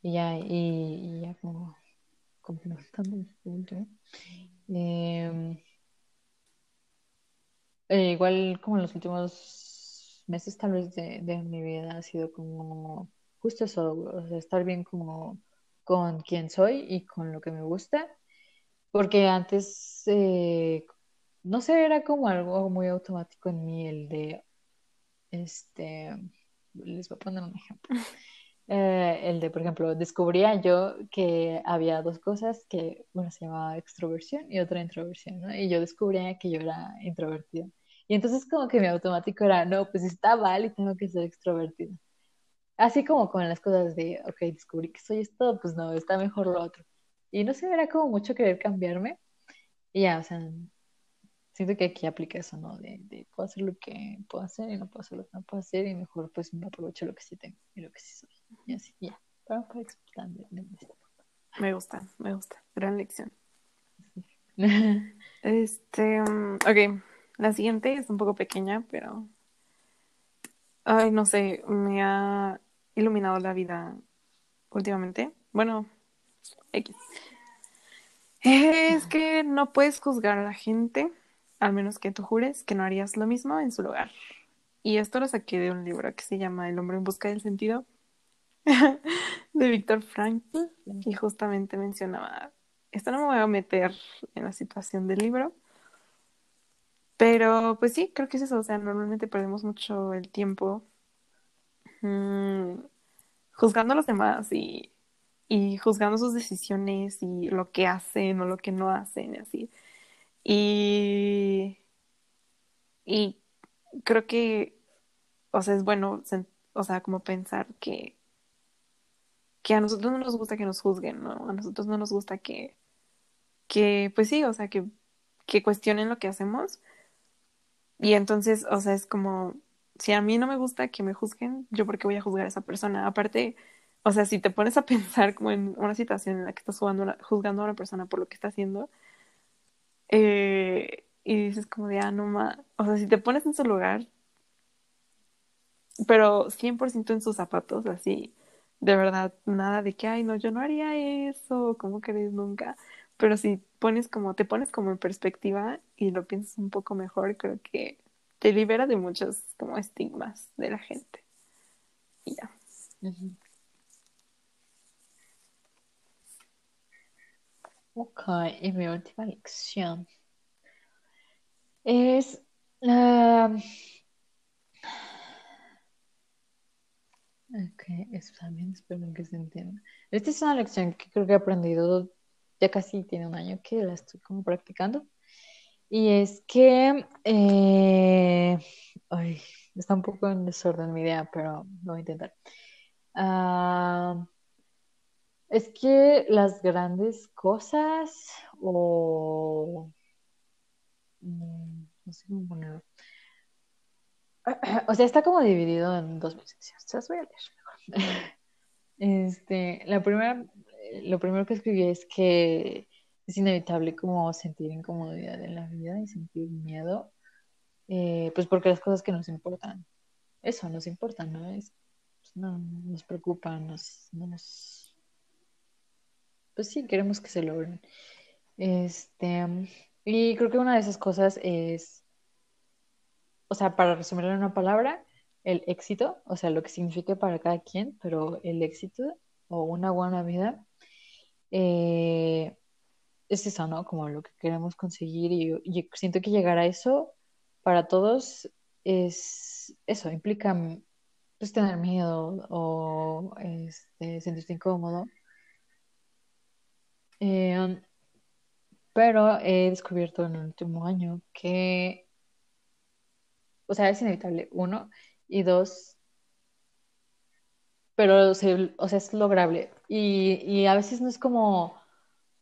y ya, y, ya como complementando último. Em, eh, igual como en los últimos meses tal vez de, de mi vida ha sido como justo eso, o sea, estar bien como con quien soy y con lo que me gusta, porque antes, eh, no sé, era como algo muy automático en mí el de, este, les voy a poner un ejemplo. Eh, el de, por ejemplo, descubría yo que había dos cosas que, bueno, se llamaba extroversión y otra introversión, ¿no? Y yo descubría que yo era introvertida. Y entonces como que mi automático era, no, pues está mal y tengo que ser extrovertida. Así como con las cosas de, ok, descubrí que soy esto, pues no, está mejor lo otro. Y no sé, era como mucho querer cambiarme. Y ya, o sea, siento que aquí aplica eso, ¿no? De, de, puedo hacer lo que puedo hacer y no puedo hacer lo que no puedo hacer y mejor pues me aprovecho lo que sí tengo y lo que sí soy. Y así, ya, para, para de, Me gusta, me gusta. Gran lección. este, um, ok, la siguiente es un poco pequeña, pero... Ay, no sé, me ha iluminado la vida últimamente. Bueno, X. Es que no puedes juzgar a la gente, al menos que tú jures que no harías lo mismo en su lugar. Y esto lo saqué de un libro que se llama El hombre en busca del sentido, de Víctor Frankl, y justamente mencionaba, esto no me voy a meter en la situación del libro, pero pues sí, creo que es eso, o sea, normalmente perdemos mucho el tiempo mmm, juzgando a los demás y, y juzgando sus decisiones y lo que hacen o lo que no hacen así. Y, y creo que, o sea, es bueno, o sea, como pensar que, que a nosotros no nos gusta que nos juzguen, ¿no? A nosotros no nos gusta que, que pues sí, o sea, que, que cuestionen lo que hacemos y entonces, o sea, es como, si a mí no me gusta que me juzguen, yo por qué voy a juzgar a esa persona. Aparte, o sea, si te pones a pensar como en una situación en la que estás jugando, juzgando a una persona por lo que está haciendo, eh, y dices como de, ah, no más, o sea, si te pones en su lugar, pero 100% en sus zapatos, así, de verdad, nada de que, ay, no, yo no haría eso, ¿cómo crees nunca? Pero si pones como, te pones como en perspectiva y lo piensas un poco mejor, creo que te libera de muchos como estigmas de la gente. Y ya. Ok, y mi última lección es la... Ok, eso también espero que se entienda. Esta es una lección que creo que he aprendido ya casi tiene un año que la estoy como practicando. Y es que, eh, ay, está un poco en desorden mi idea, pero lo voy a intentar. Ah, es que las grandes cosas o... Mm, no sé cómo ponerlo. O sea, está como dividido en dos. Se las voy a leer. Este, la primera lo primero que escribí es que es inevitable como sentir incomodidad en la vida y sentir miedo, eh, pues porque las cosas que nos importan, eso nos importa, ¿no? Es, pues, no nos preocupan, nos, no nos... Pues sí, queremos que se logren. Este, y creo que una de esas cosas es, o sea, para resumirlo en una palabra, el éxito, o sea, lo que significa para cada quien, pero el éxito o una buena vida eh, es eso, ¿no? Como lo que queremos conseguir y, siento que llegar a eso para todos es eso, implica pues tener miedo o este, sentirse incómodo. Eh, pero he descubierto en el último año que, o sea, es inevitable, uno, y dos, pero o sea, es lograble. Y, y a veces no es como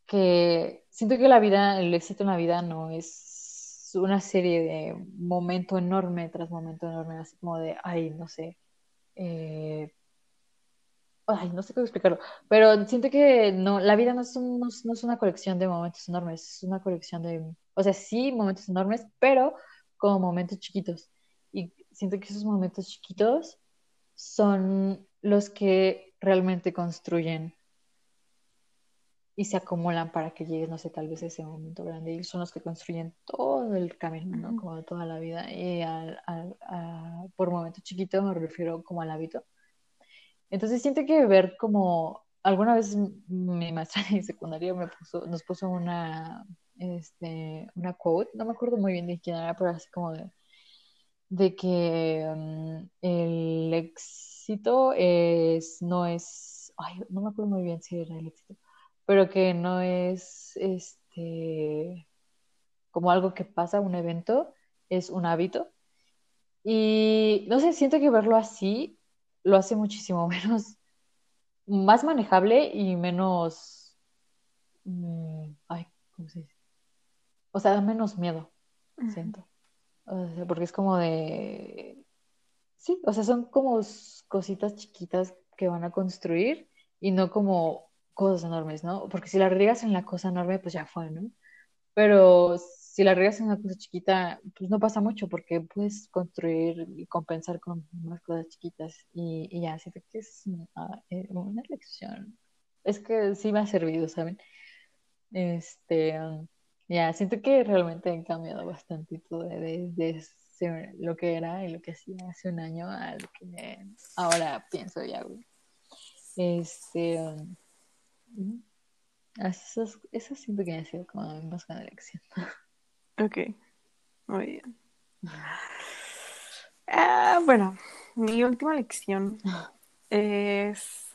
que siento que la vida, el éxito en la vida no es una serie de momento enorme tras momento enorme, así como de, ay, no sé, eh, ay, no sé cómo explicarlo, pero siento que no, la vida no es, no, es una colección de momentos enormes, es una colección de, o sea, sí, momentos enormes, pero como momentos chiquitos. Y siento que esos momentos chiquitos son los que realmente construyen y se acumulan para que llegues, no sé, tal vez ese momento grande. Y son los que construyen todo el camino, ¿no? Como toda la vida. Y al, al, por momento chiquito me refiero como al hábito. Entonces siento que ver como alguna vez mi maestra de secundaria me puso, nos puso una, este, una quote, no me acuerdo muy bien de quién era, pero así como de, de que mm, el éxito es, no es, ay, no me acuerdo muy bien si era el éxito, pero que no es, este, como algo que pasa, un evento, es un hábito. Y no sé, siento que verlo así lo hace muchísimo menos, más manejable y menos, mm, ay, ¿cómo se dice? O sea, da menos miedo, siento. O sea, porque es como de, sí, o sea, son como cositas chiquitas que van a construir y no como cosas enormes, ¿no? Porque si la riegas en la cosa enorme, pues ya fue, ¿no? Pero si la riegas en una cosa chiquita, pues no pasa mucho porque puedes construir y compensar con más cosas chiquitas y, ya, siento que es una, eh, una, lección. Es que sí me ha servido, ¿saben? Este, ya, siento que realmente he cambiado bastante de, de, lo que era y lo que hacía hace un año a lo que ahora pienso ya, Este, eso, eso siento que ha sido como mi más grande lección. Ok, muy bien. Ah, bueno, mi última lección es...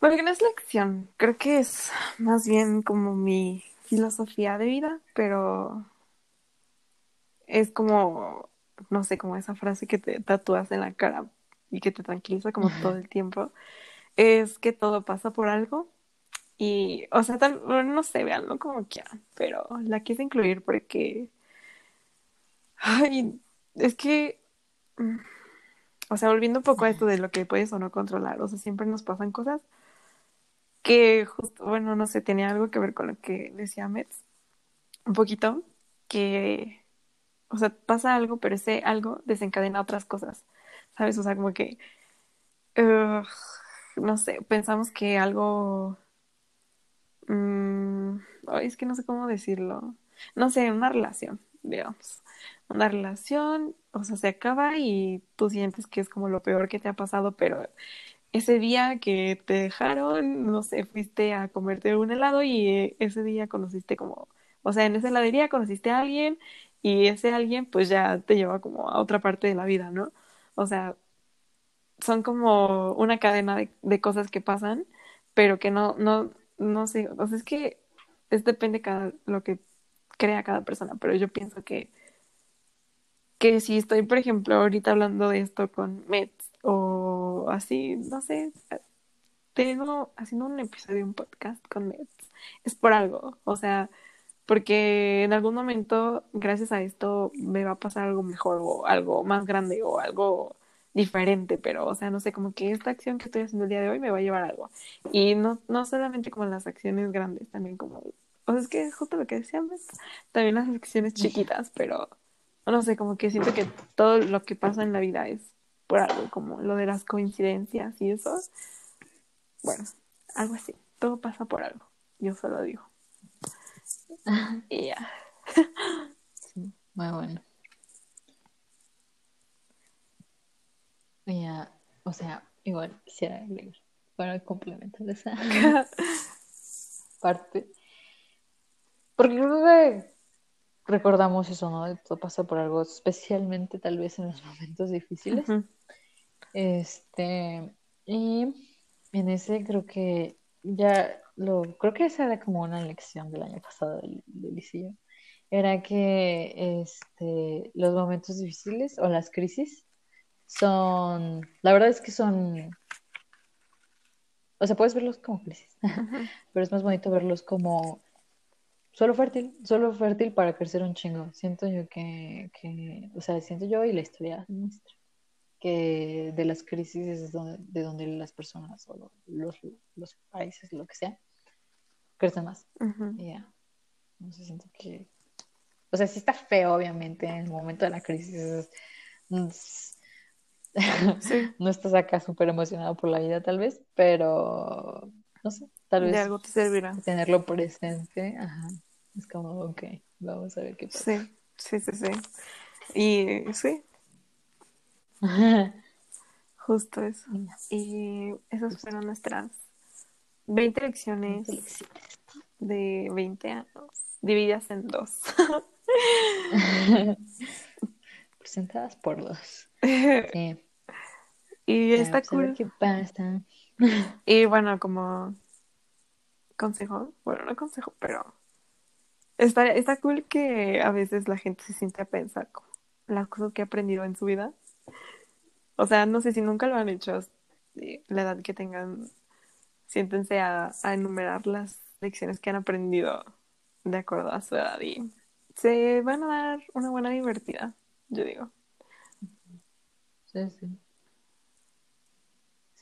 Bueno, que no es lección, creo que es más bien como mi filosofía de vida, pero es como, no sé, como esa frase que te tatúas en la cara y que te tranquiliza como todo el tiempo, es que todo pasa por algo y, o sea, tal, no sé, veanlo como quieran, pero la quise incluir porque, ay, es que, mm, o sea, volviendo un poco a esto de lo que puedes o no controlar, o sea, siempre nos pasan cosas que justo, bueno, no sé, tenía algo que ver con lo que decía Metz, un poquito, que, o sea, pasa algo, pero ese algo desencadena otras cosas, ¿sabes? O sea, como que, no sé, pensamos que algo Mm, es que no sé cómo decirlo. No sé, una relación, digamos. Una relación, o sea, se acaba y tú sientes que es como lo peor que te ha pasado, pero ese día que te dejaron, no sé, fuiste a comerte un helado y eh, ese día conociste como, o sea, en esa heladería conociste a alguien y ese alguien pues ya te lleva como a otra parte de la vida, ¿no? O sea, son como una cadena de, de cosas que pasan, pero que no, no, no sé, o sea, es que es depende cada lo que crea cada persona, pero yo pienso que que si estoy, por ejemplo, ahorita hablando de esto con Mets o así, no sé, tengo haciendo un episodio, un podcast con Mets, es por algo, o sea, porque en algún momento, gracias a esto, me va a pasar algo mejor o algo más grande o algo diferente, pero, o sea, no sé, como que esta acción que estoy haciendo el día de hoy me va a llevar a algo. Y no, no solamente como las acciones grandes, también como, o sea, es que justo lo que decíamos, también las acciones chiquitas, pero, no sé, como que siento que todo lo que pasa en la vida es por algo, como lo de las coincidencias y eso. Bueno, algo así, todo pasa por algo, yo solo digo. y ya. sí, muy bueno. Ya, o sea, igual quisiera leer para complementar esa parte. Porque creo que recordamos eso, ¿no? Todo pasa por algo, especialmente tal vez en los momentos difíciles. Este, y en ese creo que ya lo, creo que esa era como una lección del año pasado del, del Era que este, los momentos difíciles o las crisis son, la verdad es que son, o sea, puedes verlos como crisis, pero es más bonito verlos como solo fértil, solo fértil para crecer un chingo. Siento yo que, que o sea, siento yo y la historia nuestra, que de las crisis es donde, de donde las personas o los, los países, lo que sea, crecen más. Ya, no sé, siento que, o sea, sí está feo, obviamente, en el momento de la crisis. no estás acá súper emocionado por la vida, tal vez, pero no sé, tal vez. De algo te servirá. Tenerlo presente, ajá. Es como, ok, vamos a ver qué pasa. Sí, sí, sí, sí. Y sí. Justo eso. Y esas Justo. fueron nuestras 20 lecciones Lecciones. de 20 años, divididas en dos. Presentadas por dos. Sí. Y está cool. qué pasa. Y bueno, como consejo, bueno, no consejo, pero está, está cool que a veces la gente se siente a pensar como las cosas que ha aprendido en su vida. O sea, no sé si nunca lo han hecho, la edad que tengan, siéntense a, a enumerar las lecciones que han aprendido de acuerdo a su edad y se van a dar una buena divertida, yo digo. Sí, sí.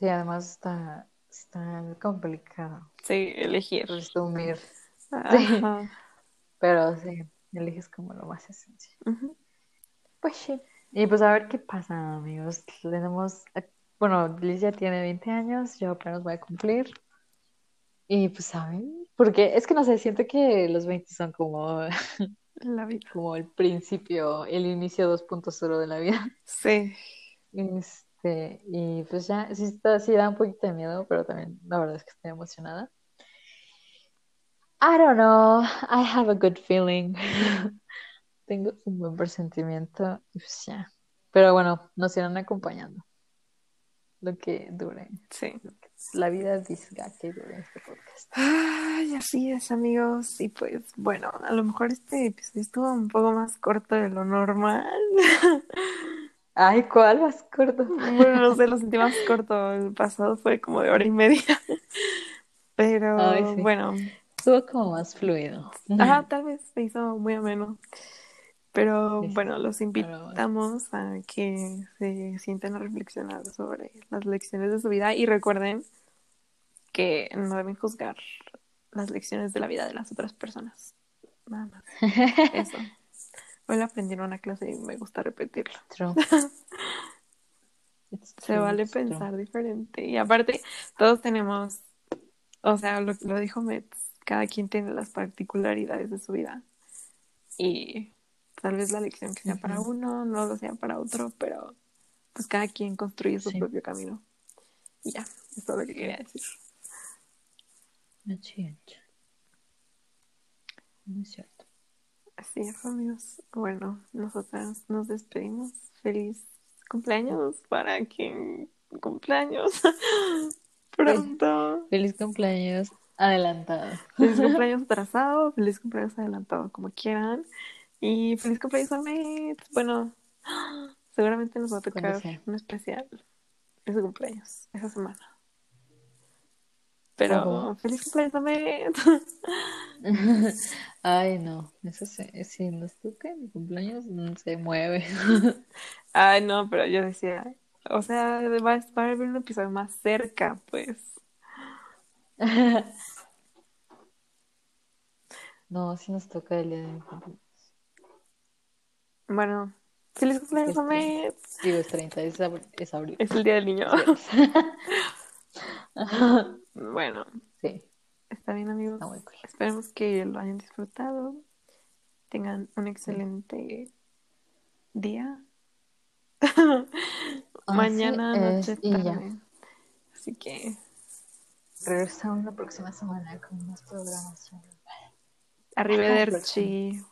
Sí, además está, está complicado Sí, elegir. resumir. Pero sí, eliges como lo más esencial. Pues sí. Y pues a ver qué pasa, amigos. Tenemos, eh, bueno, Liz ya tiene 20 años, yo apenas voy a cumplir. Y pues, ¿saben? Porque es que no sé, siento que los 20 son como, La vida. como el principio, el inicio 2.0 de la vida. Sí. Este, y pues ya, sí, está, sí da un poquito de miedo, pero también la verdad es que estoy emocionada. I don't know, I have a good feeling. Tengo un buen presentimiento y pues ya. Pero bueno, nos irán acompañando. Lo que dure. Sí. la vida diga que dure este podcast. Ay, así es, amigos. Y pues, bueno, a lo mejor este episodio estuvo un poco más corto de lo normal. Ay, ¿cuál más corto? Bueno, no sé, lo sentí más corto. El pasado fue como de hora y media. Pero Ay, sí. bueno, Estuvo como más fluido. ajá, tal vez se hizo muy ameno. Pero Sí, bueno, los invitamos a que se sienten a reflexionar sobre las lecciones de su vida y recuerden que no deben juzgar las lecciones de la vida de las otras personas. Nada más. Eso. Hoy lo aprendí en una clase y me gusta repetirlo. True. It's Se vale true. pensar diferente. Y aparte, todos tenemos, o sea, lo, lo dijo Metz, cada quien tiene las particularidades de su vida. Y tal vez la lección que sea para uno no lo sea para otro, pero pues cada quien construye su Sí. propio camino. Y ya, eso es todo lo que quería decir. Es. No es cierto. Así es, amigos. Bueno, nosotras nos despedimos. Feliz cumpleaños para quien cumpleaños pronto. Feliz cumpleaños adelantado. Feliz cumpleaños atrasado, feliz cumpleaños adelantado, como quieran. Y feliz cumpleaños a Met. Bueno, seguramente nos va a tocar un especial de su cumpleaños esa semana. Pero feliz cumpleaños. Ay, no. Eso se, si nos toca en mi cumpleaños, no se mueve. Ay, no, pero yo decía, o sea, va, va a haber un episodio más cerca, pues. No, si nos toca el día de mi cumpleaños. Bueno, feliz cumpleaños a. Met. Digo, es 30, es abril. Es abril. Es el día del niño. Ajá. Bueno, Sí, está bien, amigos. está muy cool. Esperemos que lo hayan disfrutado. Tengan un excelente día. Mañana, noche, tarde. Así que Regresamos la próxima semana con más programación. arrivederci.